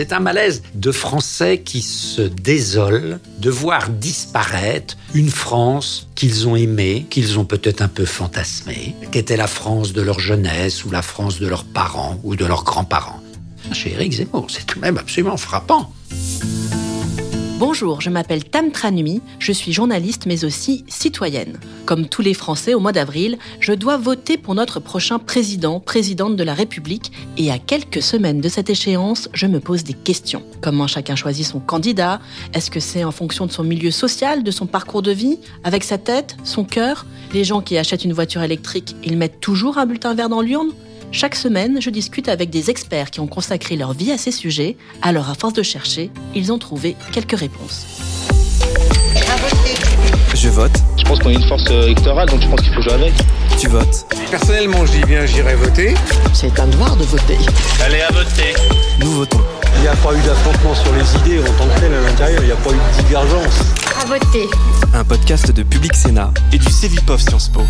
C'est un malaise de Français qui se désolent de voir disparaître une France qu'ils ont aimée, qu'ils ont peut-être un peu fantasmée, qu'était la France de leur jeunesse ou la France de leurs parents ou de leurs grands-parents. Chez Éric Zemmour, c'est tout de même absolument frappant. Bonjour, je m'appelle Tam Tranui, je suis journaliste mais aussi citoyenne. Comme tous les Français au mois d'avril, je dois voter pour notre prochain président, présidente de la République et à quelques semaines de cette échéance, je me pose des questions. Comment chacun choisit son candidat? Est-ce que c'est en fonction de son milieu social, de son parcours de vie Avec sa tête, son cœur? Les gens qui achètent une voiture électrique, ils mettent toujours un bulletin vert dans l'urne? Chaque semaine, je discute avec des experts qui ont consacré leur vie à ces sujets. Alors, à force de chercher, ils ont trouvé quelques réponses. Je vote. Je pense qu'on est une force électorale, donc je pense qu'il faut jouer avec. Tu votes. Personnellement, je dis bien, j'irai voter. C'est un devoir de voter. Allez à voter. Nous votons. Il n'y a pas eu d'affrontement sur les idées en tant que tel à l'intérieur, il n'y a pas eu de divergence. À voter. Un podcast de Public Sénat et du Cevipof Sciences Po.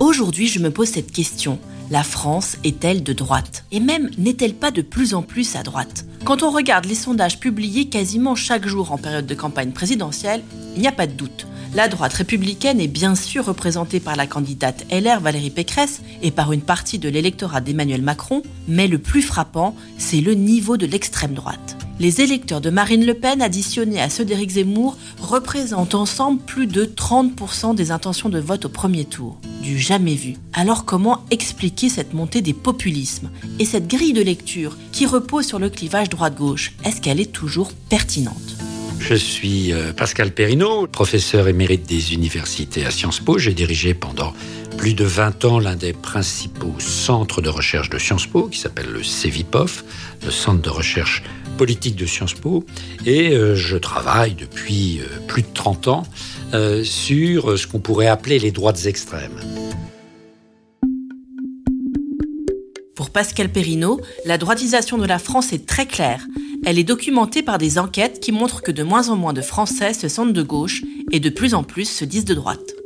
Aujourd'hui, je me pose cette question. La France est-elle de droite? Et même, n'est-elle pas de plus en plus à droite? Quand on regarde les sondages publiés quasiment chaque jour en période de campagne présidentielle, il n'y a pas de doute. La droite républicaine est bien sûr représentée par la candidate LR Valérie Pécresse et par une partie de l'électorat d'Emmanuel Macron, mais le plus frappant, c'est le niveau de l'extrême droite. Les électeurs de Marine Le Pen additionnés à ceux d'Éric Zemmour représentent ensemble plus de 30% des intentions de vote au premier tour. Du jamais vu. Alors comment expliquer cette montée des populismes Et cette grille de lecture qui repose sur le clivage droite-gauche, est-ce qu'elle est toujours pertinente? Je suis euh, Pascal Perrineau, professeur émérite des universités à Sciences Po. J'ai dirigé pendant plus de 20 ans l'un des principaux centres de recherche de Sciences Po, qui s'appelle le CEVIPOF, le centre de recherche de Sciences Po. Et euh, je travaille depuis euh, plus de 30 ans euh, sur ce qu'on pourrait appeler les droites extrêmes. Pour Pascal Perrineau, la droitisation de la France est très claire. Elle est documentée par des enquêtes qui montrent que de moins en moins de Français se sentent de gauche et de plus en plus se disent de droite.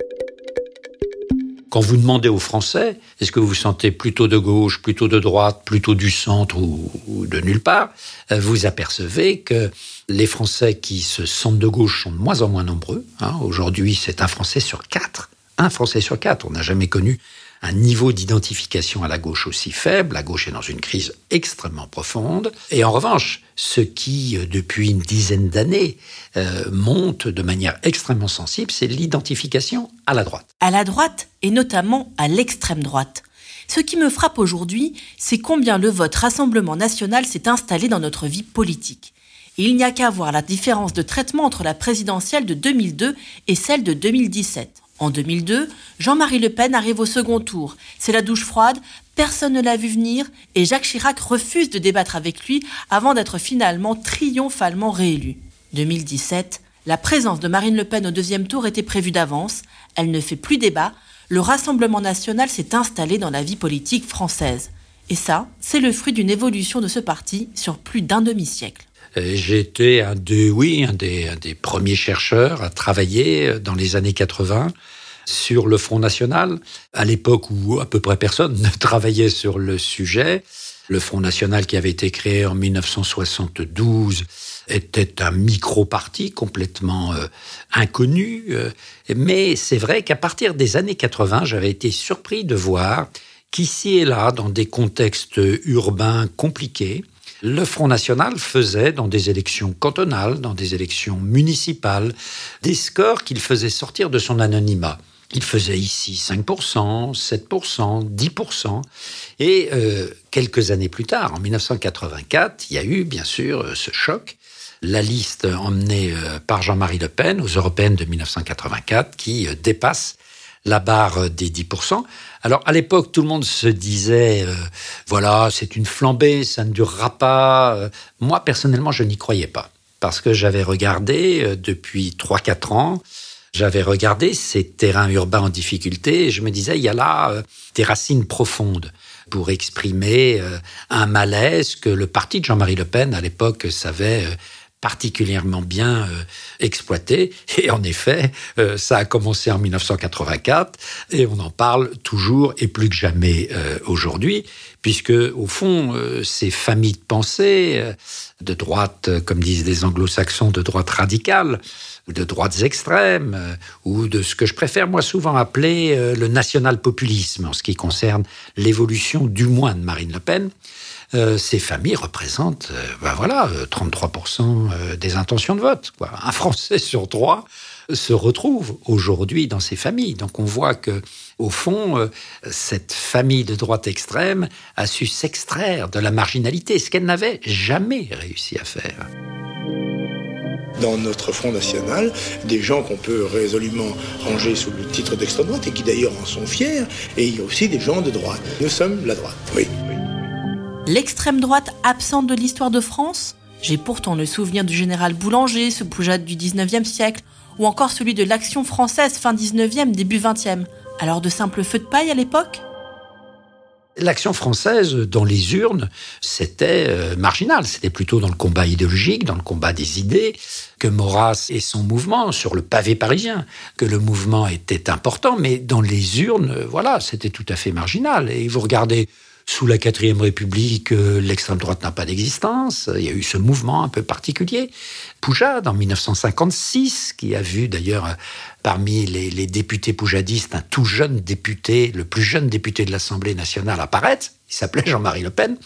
Quand vous demandez aux Français, est-ce que vous vous sentez plutôt de gauche, plutôt de droite, plutôt du centre ou, de nulle part, euh, vous apercevez que les Français qui se sentent de gauche sont de moins en moins nombreux. hein. Aujourd'hui, c'est un Français sur quatre. Un Français sur quatre. On n'a jamais connu un niveau d'identification à la gauche aussi faible. La gauche est dans une crise extrêmement profonde. Et en revanche, ce qui, euh, depuis une dizaine d'années, euh, monte de manière extrêmement sensible, c'est l'identification à la droite. À la droite et notamment à l'extrême droite. Ce qui me frappe aujourd'hui, c'est combien le vote Rassemblement national s'est installé dans notre vie politique. Il n'y a qu'à voir la différence de traitement entre la présidentielle de 2002 et celle de 2017. En 2002, Jean-Marie Le Pen arrive au second tour. C'est la douche froide, personne ne l'a vu venir et Jacques Chirac refuse de débattre avec lui avant d'être finalement triomphalement réélu. 2017, la présence de Marine Le Pen au deuxième tour était prévue d'avance. Elle ne fait plus débat. Le Rassemblement national s'est installé dans la vie politique française. Et ça, c'est le fruit d'une évolution de ce parti sur plus d'un demi-siècle. Euh, été un des, oui, un des, premiers chercheurs à travailler euh, dans les années 80 sur le Front National, à l'époque où à peu près personne ne travaillait sur le sujet. Le Front National qui avait été créé en 1972 était un micro-parti complètement euh, inconnu. mais c'est vrai qu'à partir des années 80, j'avais été surpris de voir qu'ici et là, dans des contextes urbains compliqués, le Front National faisait, dans des élections cantonales, dans des élections municipales, des scores qu'il faisait sortir de son anonymat. Il faisait ici 5%, 7%, 10%. Et euh, quelques années plus tard, en 1984, il y a eu bien sûr euh, ce choc. La liste emmenée euh, par Jean-Marie Le Pen aux européennes de 1984 qui dépasse la barre des 10%. Alors à l'époque, tout le monde se disait, euh, voilà, c'est une flambée, ça ne durera pas. Euh, Moi, personnellement, je n'y croyais pas. Parce que j'avais regardé euh, depuis 3-4 ans, j'avais regardé ces terrains urbains en difficulté et je me disais, il y a là des racines profondes pour exprimer un malaise que le parti de Jean-Marie Le Pen, à l'époque, savait particulièrement bien euh, exploité. Et en effet, euh, ça a commencé en 1984 et on en parle toujours et plus que jamais euh, aujourd'hui, puisque au fond, ces familles de pensée de droite, comme disent les anglo-saxons, de droite radicale, de droites extrêmes, ou de ce que je préfère moi souvent appeler le national-populisme en ce qui concerne l'évolution du moins de Marine Le Pen, euh, ces familles représentent, ben voilà, 33% euh, des intentions de vote. Un Français sur trois se retrouve aujourd'hui dans ces familles. Donc on voit que, au fond, cette famille de droite extrême a su s'extraire de la marginalité, ce qu'elle n'avait jamais réussi à faire dans notre Front National, des gens qu'on peut résolument ranger sous le titre d'extrême droite et qui d'ailleurs en sont fiers, et il y a aussi des gens de droite. Nous sommes la droite, oui. L'extrême droite absente de l'histoire de France? J'ai pourtant le souvenir du général Boulanger, ce poujade du 19e siècle, ou encore celui de l'Action française fin 19e, début 20e. Alors de simples feux de paille à l'époque? L'action française dans les urnes, c'était euh, marginal. C'était plutôt dans le combat idéologique, dans le combat des idées, que Maurras et son mouvement sur le pavé parisien, que le mouvement était important, mais dans les urnes, voilà, c'était tout à fait marginal. Et vous regardez sous la quatrième République, euh, l'extrême droite n'a pas d'existence. Il y a eu ce mouvement un peu particulier. Poujade, en 1956, qui a vu d'ailleurs parmi les, députés poujadistes un tout jeune député, le plus jeune député de l'Assemblée nationale apparaître. S'appelait Jean-Marie Le Pen.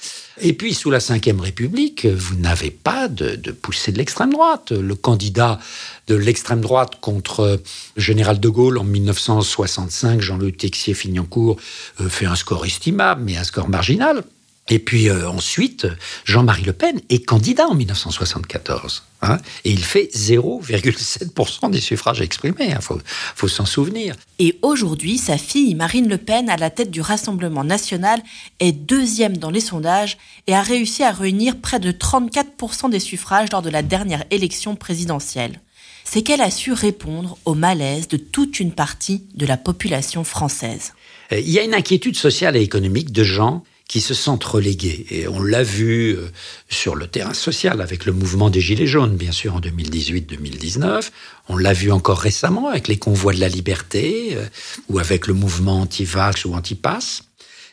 Et puis, sous la Ve République, vous n'avez pas de, poussée de l'extrême droite. Le candidat de l'extrême droite contre le général de Gaulle en 1965, Jean-Louis Texier-Fignancourt, euh, fait un score estimable, mais un score marginal. Et puis euh, ensuite, Jean-Marie Le Pen est candidat en 1974. Hein, et il fait 0,7% des suffrages exprimés. Il hein, faut, faut s'en souvenir. Et aujourd'hui, sa fille Marine Le Pen, à la tête du Rassemblement national, est deuxième dans les sondages et a réussi à réunir près de 34% des suffrages lors de la dernière élection présidentielle. C'est qu'elle a su répondre au malaise de toute une partie de la population française. Euh, il y a une inquiétude sociale et économique de gens qui se sentent relégués. Et on l'a vu euh, sur le terrain social avec le mouvement des Gilets jaunes, bien sûr, en 2018-2019. On l'a vu encore récemment avec les convois de la liberté euh, ou avec le mouvement anti-vax ou anti-pass.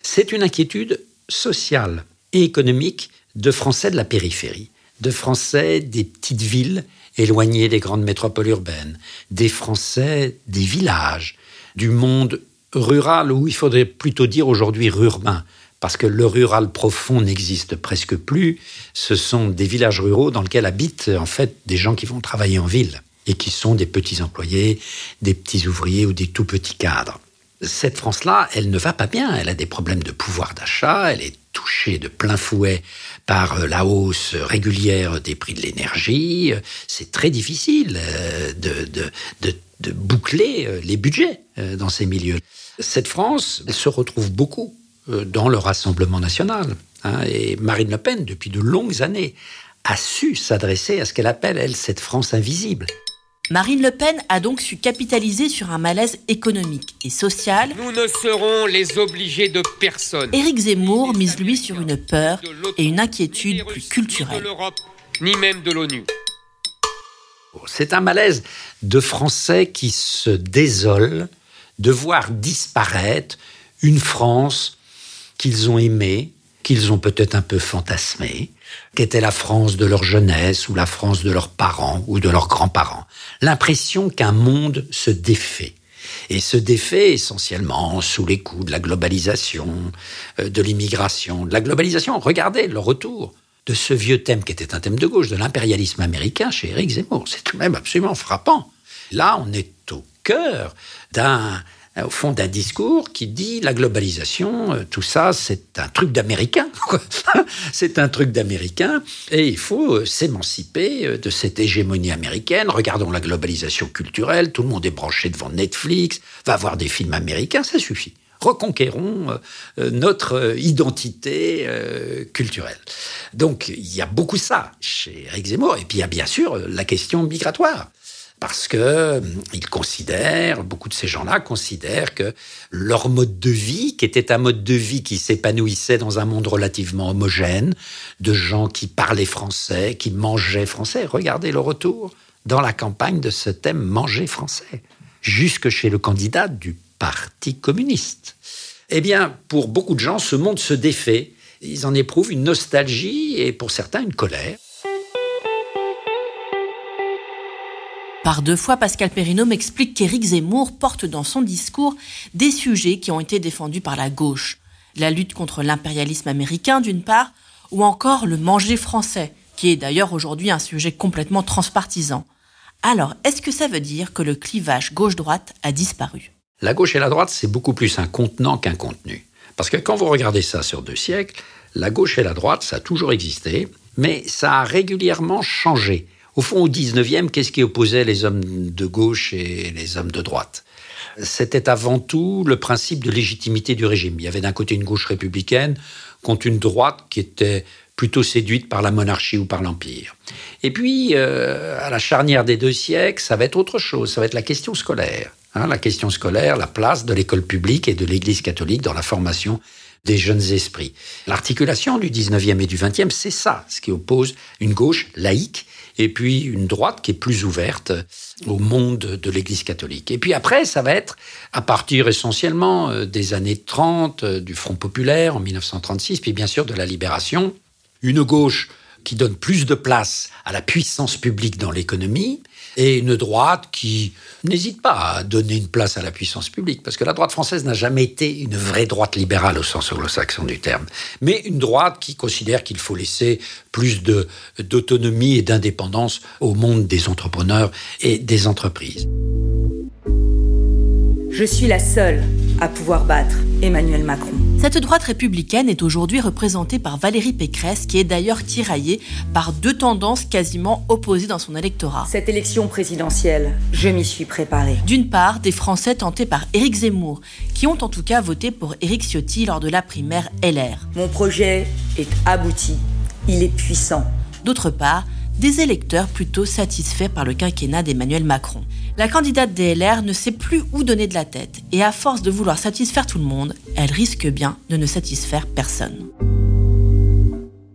C'est une inquiétude sociale et économique de Français de la périphérie, de Français des petites villes éloignées des grandes métropoles urbaines, des Français des villages, du monde rural, ou il faudrait plutôt dire aujourd'hui urbain, parce que le rural profond n'existe presque plus. Ce sont des villages ruraux dans lesquels habitent en fait des gens qui vont travailler en ville et qui sont des petits employés, des petits ouvriers ou des tout petits cadres. Cette France-là, elle ne va pas bien. Elle a des problèmes de pouvoir d'achat. Elle est touchée de plein fouet par euh, la hausse régulière des prix de l'énergie. C'est très difficile euh, de, boucler euh, les budgets dans ces milieux. Cette France se retrouve beaucoup dans le Rassemblement national. Hein. et Marine Le Pen, depuis de longues années, a su s'adresser à ce qu'elle appelle, elle, cette France invisible. Marine Le Pen a donc su capitaliser sur un malaise économique et social. Nous ne serons les obligés de personne. Éric Zemmour mise lui sur une peur et une inquiétude plus culturelle. Ni même de l'ONU. C'est un malaise de Français qui se désolent de voir disparaître une France qu'ils ont aimé, qu'ils ont peut-être un peu fantasmé, qu'était la France de leur jeunesse ou la France de leurs parents ou de leurs grands-parents. L'impression qu'un monde se défait. Et se défait essentiellement sous les coups de la globalisation, euh, de l'immigration, de la globalisation. Regardez le retour de ce vieux thème qui était un thème de gauche, de l'impérialisme américain chez Éric Zemmour. C'est tout de même absolument frappant. Là, on est au cœur d'un au fond d'un discours qui dit la globalisation, euh, tout ça, c'est un truc d'américain. c'est un truc d'américain et il faut euh, s'émanciper euh, de cette hégémonie américaine. Regardons la globalisation culturelle, tout le monde est branché devant Netflix, va voir des films américains, ça suffit. Reconquérons notre identité culturelle. Donc il y a beaucoup ça chez Eric Zemmour et puis il y a bien sûr la question migratoire. Parce que euh, ils considèrent, beaucoup de ces gens-là considèrent que leur mode de vie, qui était un mode de vie qui s'épanouissait dans un monde relativement homogène, de gens qui parlaient français, qui mangeaient français. Regardez le retour dans la campagne de ce thème manger français, jusque chez le candidat du Parti communiste. Eh bien, pour beaucoup de gens, ce monde se défait. Ils en éprouvent une nostalgie et pour certains une colère. Par deux fois, Pascal Perrineau m'explique qu'Éric Zemmour porte dans son discours des sujets qui ont été défendus par la gauche. La lutte contre l'impérialisme américain, d'une part, ou encore le manger français, qui est d'ailleurs aujourd'hui un sujet complètement transpartisan. Alors, est-ce que ça veut dire que le clivage gauche-droite a disparu? La gauche et la droite, c'est beaucoup plus un contenant qu'un contenu. Parce que quand vous regardez ça sur deux siècles, la gauche et la droite, ça a toujours existé, mais ça a régulièrement changé. Au fond, au 19e, qu'est-ce qui opposait les hommes de gauche et les hommes de droite? C'était avant tout le principe de légitimité du régime. Il y avait d'un côté une gauche républicaine contre une droite qui était plutôt séduite par la monarchie ou par l'Empire. Et puis, euh, à la charnière des deux siècles, ça va être autre chose, ça va être la question scolaire. Hein, la question scolaire, la place de l'école publique et de l'Église catholique dans la formation des jeunes esprits. L'articulation du 19e et du 20e, c'est ça, ce qui oppose une gauche laïque et puis une droite qui est plus ouverte au monde de l'Église catholique. Et puis après, ça va être, à partir essentiellement euh, des années 30, euh, du Front populaire en 1936, puis bien sûr de la Libération, une gauche qui donne plus de place à la puissance publique dans l'économie, et une droite qui n'hésite pas à donner une place à la puissance publique, parce que la droite française n'a jamais été une vraie droite libérale au sens anglo-saxon du terme, mais une droite qui considère qu'il faut laisser plus d'autonomie et d'indépendance au monde des entrepreneurs et des entreprises. Je suis la seule à pouvoir battre Emmanuel Macron. Cette droite républicaine est aujourd'hui représentée par Valérie Pécresse, qui est d'ailleurs tiraillée par deux tendances quasiment opposées dans son électorat. Cette élection présidentielle, je m'y suis préparée. D'une part, des Français tentés par Éric Zemmour, qui ont en tout cas voté pour Éric Ciotti lors de la primaire LR. Mon projet est abouti. Il est puissant. D'autre part, des électeurs plutôt satisfaits par le quinquennat d'Emmanuel Macron. La candidate DLR ne sait plus où donner de la tête et à force de vouloir satisfaire tout le monde, elle risque bien de ne satisfaire personne.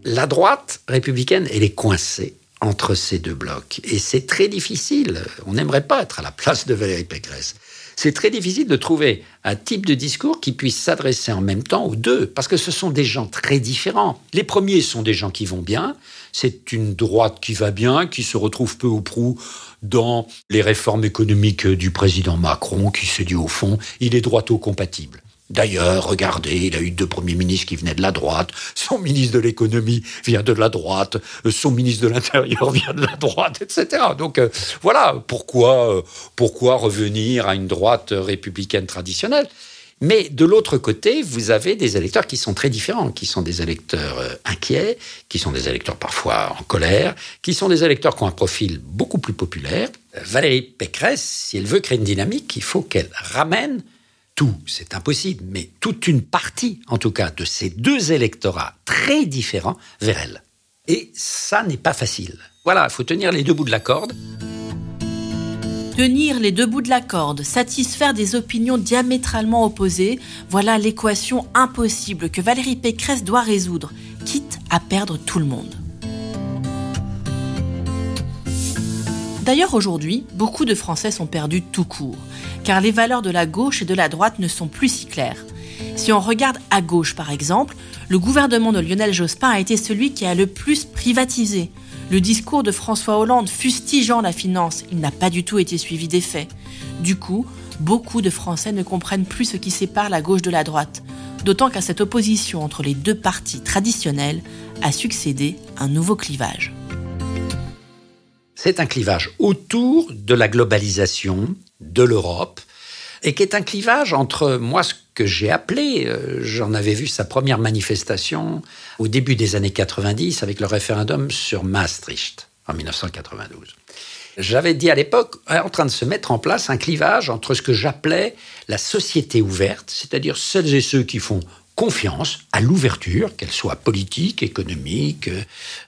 La droite républicaine, elle est coincée entre ces deux blocs et c'est très difficile. On n'aimerait pas être à la place de Valérie Pécresse. C'est très difficile de trouver un type de discours qui puisse s'adresser en même temps aux deux, parce que ce sont des gens très différents. Les premiers sont des gens qui vont bien, c'est une droite qui va bien, qui se retrouve peu ou prou dans les réformes économiques du président Macron, qui se dit au fond, il est droito-compatible. D'ailleurs, regardez, il a eu deux premiers ministres qui venaient de la droite, son ministre de l'économie vient de la droite, son ministre de l'Intérieur vient de la droite, etc. Donc euh, voilà, pourquoi, euh, pourquoi revenir à une droite républicaine traditionnelle? Mais de l'autre côté, vous avez des électeurs qui sont très différents, qui sont des électeurs euh, inquiets, qui sont des électeurs parfois en colère, qui sont des électeurs qui ont un profil beaucoup plus populaire. Valérie Pécresse, si elle veut créer une dynamique, il faut qu'elle ramène tout, c'est impossible, mais toute une partie, en tout cas, de ces deux électorats très différents vers elle. Et ça n'est pas facile. Voilà, il faut tenir les deux bouts de la corde. Tenir les deux bouts de la corde, satisfaire des opinions diamétralement opposées, voilà l'équation impossible que Valérie Pécresse doit résoudre, quitte à perdre tout le monde. D'ailleurs, aujourd'hui, beaucoup de Français sont perdus tout court, car les valeurs de la gauche et de la droite ne sont plus si claires. Si on regarde à gauche, par exemple, le gouvernement de Lionel Jospin a été celui qui a le plus privatisé, le discours de François Hollande fustigeant la finance, il n'a pas du tout été suivi des faits. Du coup, beaucoup de Français ne comprennent plus ce qui sépare la gauche de la droite, d'autant qu'à cette opposition entre les deux partis traditionnels a succédé un nouveau clivage. C'est un clivage autour de la globalisation de l'Europe, et qui est un clivage entre moi, que j'ai appelé, euh, j'en avais vu sa première manifestation au début des années 90 avec le référendum sur Maastricht en 1992. J'avais dit à l'époque, en train de se mettre en place un clivage entre ce que j'appelais la société ouverte, c'est-à-dire celles et ceux qui font confiance à l'ouverture, qu'elle soit politique, économique,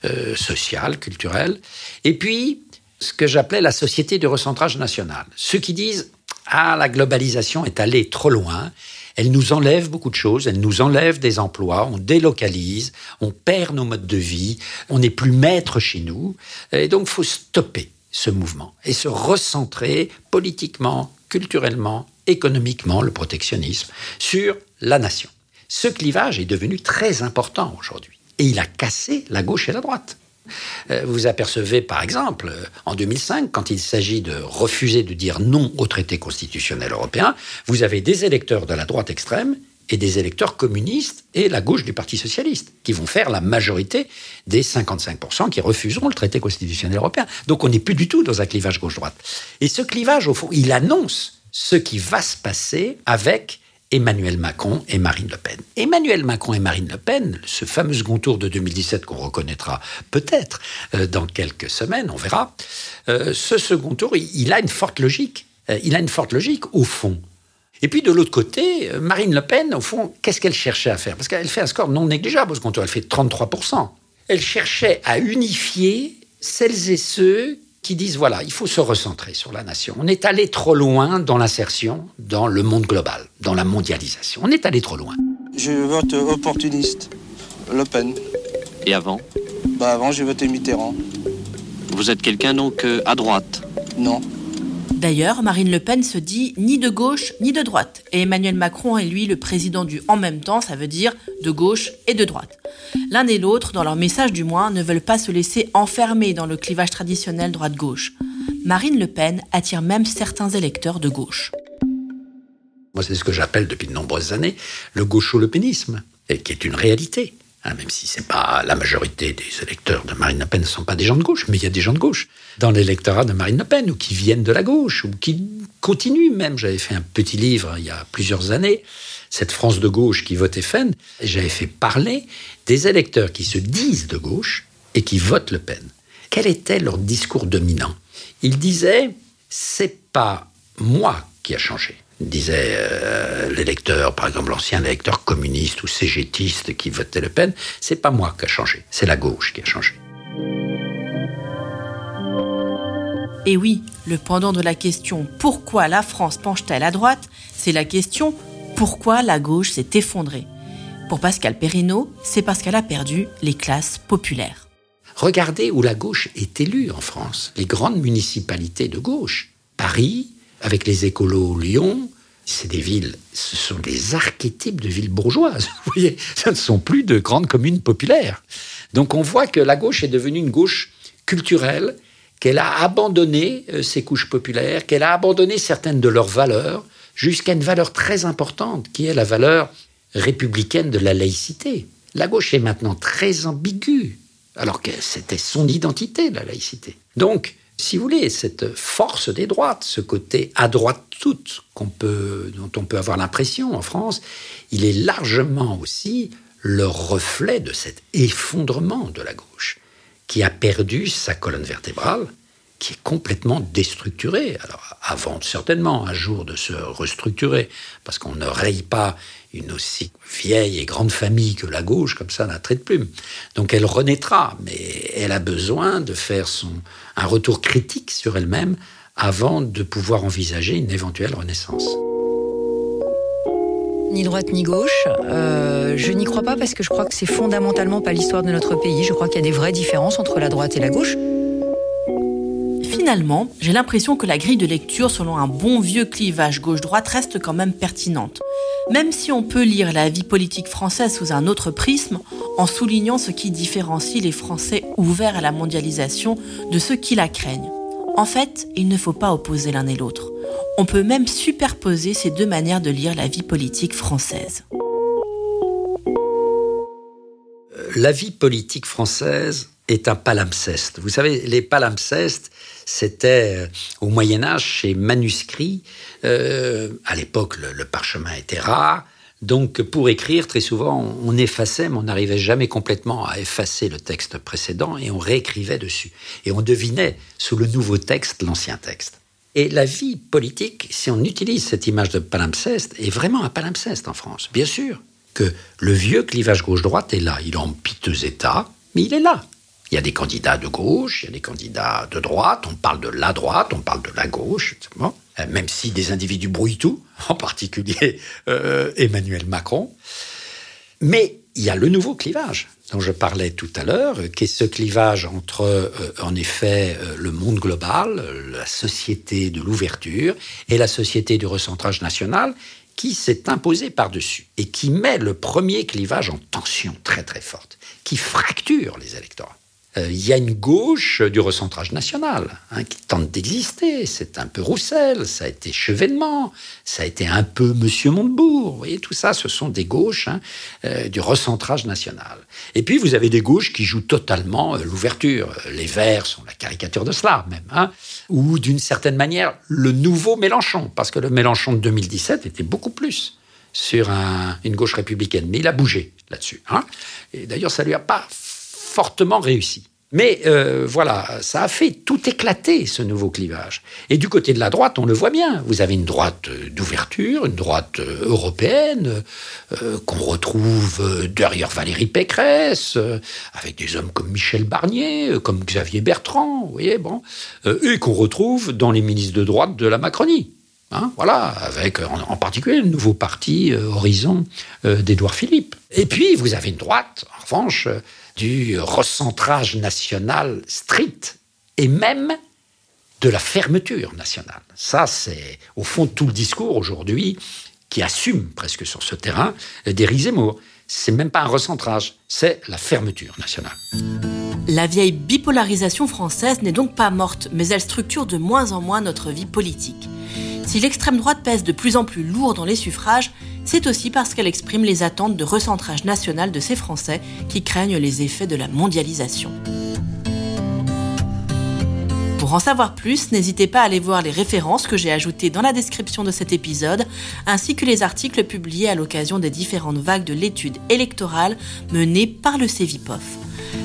euh, sociale, culturelle, et puis ce que j'appelais la société du recentrage national. Ceux qui disent ah la globalisation est allée trop loin, elle nous enlève beaucoup de choses, elle nous enlève des emplois, on délocalise, on perd nos modes de vie, on n'est plus maître chez nous, et donc faut stopper ce mouvement et se recentrer politiquement, culturellement, économiquement, le protectionnisme, sur la nation. Ce clivage est devenu très important aujourd'hui et il a cassé la gauche et la droite. Euh, vous apercevez par exemple, euh, en 2005, quand il s'agit de refuser de dire non au traité constitutionnel européen, vous avez des électeurs de la droite extrême et des électeurs communistes et la gauche du Parti socialiste, qui vont faire la majorité des 55% qui refuseront le traité constitutionnel européen. Donc on n'est plus du tout dans un clivage gauche-droite. Et ce clivage, au fond, il annonce ce qui va se passer avec Emmanuel Macron et Marine Le Pen. Emmanuel Macron et Marine Le Pen, ce fameux second tour de 2017 qu'on reconnaîtra peut-être euh, dans quelques semaines, on verra, euh, ce second tour, il, a une forte logique. Euh, il a une forte logique au fond. Et puis de l'autre côté, Marine Le Pen, au fond, qu'est-ce qu'elle cherchait à faire? Parce qu'elle fait un score non négligeable au second tour, elle fait 33%. Elle cherchait à unifier celles et ceux qui disent voilà, il faut se recentrer sur la nation. On est allé trop loin dans l'insertion dans le monde global, dans la mondialisation. On est allé trop loin. Je vote opportuniste, Le Pen. Et avant? Bah avant, j'ai voté Mitterrand. Vous êtes quelqu'un donc euh, à droite? Non. D'ailleurs, Marine Le Pen se dit ni de gauche ni de droite. Et Emmanuel Macron est lui le président du en même temps, ça veut dire de gauche et de droite. L'un et l'autre, dans leur message du moins, ne veulent pas se laisser enfermer dans le clivage traditionnel droite-gauche. Marine Le Pen attire même certains électeurs de gauche. Moi, c'est ce que j'appelle depuis de nombreuses années le gaucho-lepénisme, et qui est une réalité. Hein, même si c'est pas la majorité des électeurs de Marine Le Pen ne sont pas des gens de gauche, mais il y a des gens de gauche dans l'électorat de Marine Le Pen, ou qui viennent de la gauche, ou qui continuent même. J'avais fait un petit livre il y a plusieurs années, cette France de gauche qui vote FN, j'avais fait parler des électeurs qui se disent de gauche et qui votent Le Pen. Quel était leur discours dominant? Ils disaient, c'est pas moi qui a changé disait euh, l'électeur, par exemple l'ancien électeur communiste ou cégétiste qui votait Le Pen, c'est pas moi qui a changé, c'est la gauche qui a changé. Et oui, le pendant de la question pourquoi la France penche-t-elle à droite, c'est la question pourquoi la gauche s'est effondrée. Pour Pascal Perrineau, c'est parce qu'elle a perdu les classes populaires. Regardez où la gauche est élue en France. Les grandes municipalités de gauche. Paris, avec les écolos Lyon, c'est des villes, ce sont des archétypes de villes bourgeoises. Vous voyez, ce ne sont plus de grandes communes populaires. Donc on voit que la gauche est devenue une gauche culturelle, qu'elle a abandonné euh, ses couches populaires, qu'elle a abandonné certaines de leurs valeurs, jusqu'à une valeur très importante, qui est la valeur républicaine de la laïcité. La gauche est maintenant très ambiguë, alors que c'était son identité, la laïcité. Donc, si vous voulez, cette force des droites, ce côté à droite toute peut, dont on peut avoir l'impression en France, il est largement aussi le reflet de cet effondrement de la gauche, qui a perdu sa colonne vertébrale, qui est complètement déstructurée. Alors, avant certainement un jour de se restructurer, parce qu'on ne raye pas une aussi vieille et grande famille que la gauche, comme ça, d'un trait de plume. Donc elle renaîtra, mais elle a besoin de faire son, un retour critique sur elle-même avant de pouvoir envisager une éventuelle renaissance. Ni droite ni gauche, euh, je n'y crois pas parce que je crois que c'est fondamentalement pas l'histoire de notre pays. Je crois qu'il y a des vraies différences entre la droite et la gauche. Finalement, j'ai l'impression que la grille de lecture selon un bon vieux clivage gauche-droite reste quand même pertinente. Même si on peut lire la vie politique française sous un autre prisme, en soulignant ce qui différencie les Français ouverts à la mondialisation de ceux qui la craignent. En fait, il ne faut pas opposer l'un et l'autre. On peut même superposer ces deux manières de lire la vie politique française. La vie politique française est un palimpseste. Vous savez, les palimpsestes, c'était euh, au Moyen Âge chez manuscrits. Euh, à l'époque, le, parchemin était rare. Donc, pour écrire, très souvent, on effaçait, mais on n'arrivait jamais complètement à effacer le texte précédent et on réécrivait dessus. Et on devinait sous le nouveau texte l'ancien texte. Et la vie politique, si on utilise cette image de palimpseste, est vraiment un palimpseste en France. Bien sûr que le vieux clivage gauche-droite est là. Il est en piteux état, mais il est là. Il y a des candidats de gauche, il y a des candidats de droite, on parle de la droite, on parle de la gauche, etc. Euh, même si des individus brouillent tout, en particulier euh, Emmanuel Macron. Mais il y a le nouveau clivage dont je parlais tout à l'heure, qui est ce clivage entre, euh, en effet, le monde global, la société de l'ouverture et la société du recentrage national, qui s'est imposé par-dessus et qui met le premier clivage en tension très très forte, qui fracture les électorats. Euh, il y a une gauche du recentrage national hein, qui tente d'exister. C'est un peu Roussel, ça a été Chevènement, ça a été un peu Monsieur Montebourg. Vous voyez, tout ça, ce sont des gauches hein, euh, du recentrage national. Et puis, vous avez des gauches qui jouent totalement euh, l'ouverture. Les Verts sont la caricature de cela, même. Hein, ou d'une certaine manière, le nouveau Mélenchon, parce que le Mélenchon de 2017 était beaucoup plus sur une gauche républicaine. Mais il a bougé là-dessus. Et d'ailleurs, ça lui a pas fortement réussi. Mais euh, voilà, ça a fait tout éclater, ce nouveau clivage. Et du côté de la droite, on le voit bien. Vous avez une droite euh, d'ouverture, une droite euh, européenne, qu'on retrouve derrière Valérie Pécresse, avec des hommes comme Michel Barnier, comme Xavier Bertrand, vous voyez, bon, et qu'on retrouve dans les ministres de droite de la Macronie. Hein, voilà, avec en, particulier le nouveau parti Horizon d'Édouard Philippe. Et puis, vous avez une droite, en revanche, du recentrage national strict et même de la fermeture nationale. Ça, c'est au fond tout le discours aujourd'hui qui assume presque sur ce terrain d'Éric. C'est même pas un recentrage, c'est la fermeture nationale. La vieille bipolarisation française n'est donc pas morte, mais elle structure de moins en moins notre vie politique. Si l'extrême droite pèse de plus en plus lourd dans les suffrages, c'est aussi parce qu'elle exprime les attentes de recentrage national de ces Français qui craignent les effets de la mondialisation. Pour en savoir plus, n'hésitez pas à aller voir les références que j'ai ajoutées dans la description de cet épisode, ainsi que les articles publiés à l'occasion des différentes vagues de l'étude électorale menée par le CEVIPOF.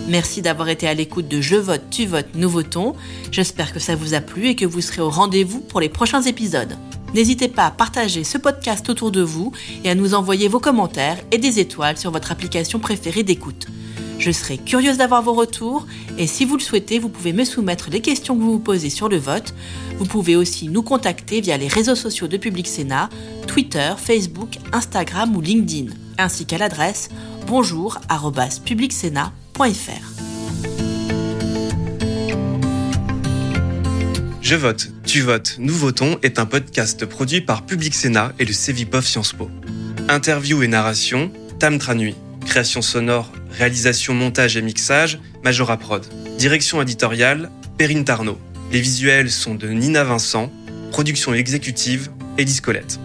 Merci d'avoir été à l'écoute de Je vote, tu votes, nous votons. J'espère que ça vous a plu et que vous serez au rendez-vous pour les prochains épisodes. N'hésitez pas à partager ce podcast autour de vous et à nous envoyer vos commentaires et des étoiles sur votre application préférée d'écoute. Je serai curieuse d'avoir vos retours et si vous le souhaitez, vous pouvez me soumettre les questions que vous vous posez sur le vote. Vous pouvez aussi nous contacter via les réseaux sociaux de Public Sénat, Twitter, Facebook, Instagram ou LinkedIn, ainsi qu'à l'adresse bonjour@publicsénat.fr. Je vote, tu votes, nous votons est un podcast produit par Public Sénat et le Cevipof Sciences Po. Interview et narration, Tam Tranui. Création sonore, réalisation, montage et mixage, Majora Prod. Direction éditoriale, Perrine Tarnot. Les visuels sont de Nina Vincent. Production exécutive, Élise Colette.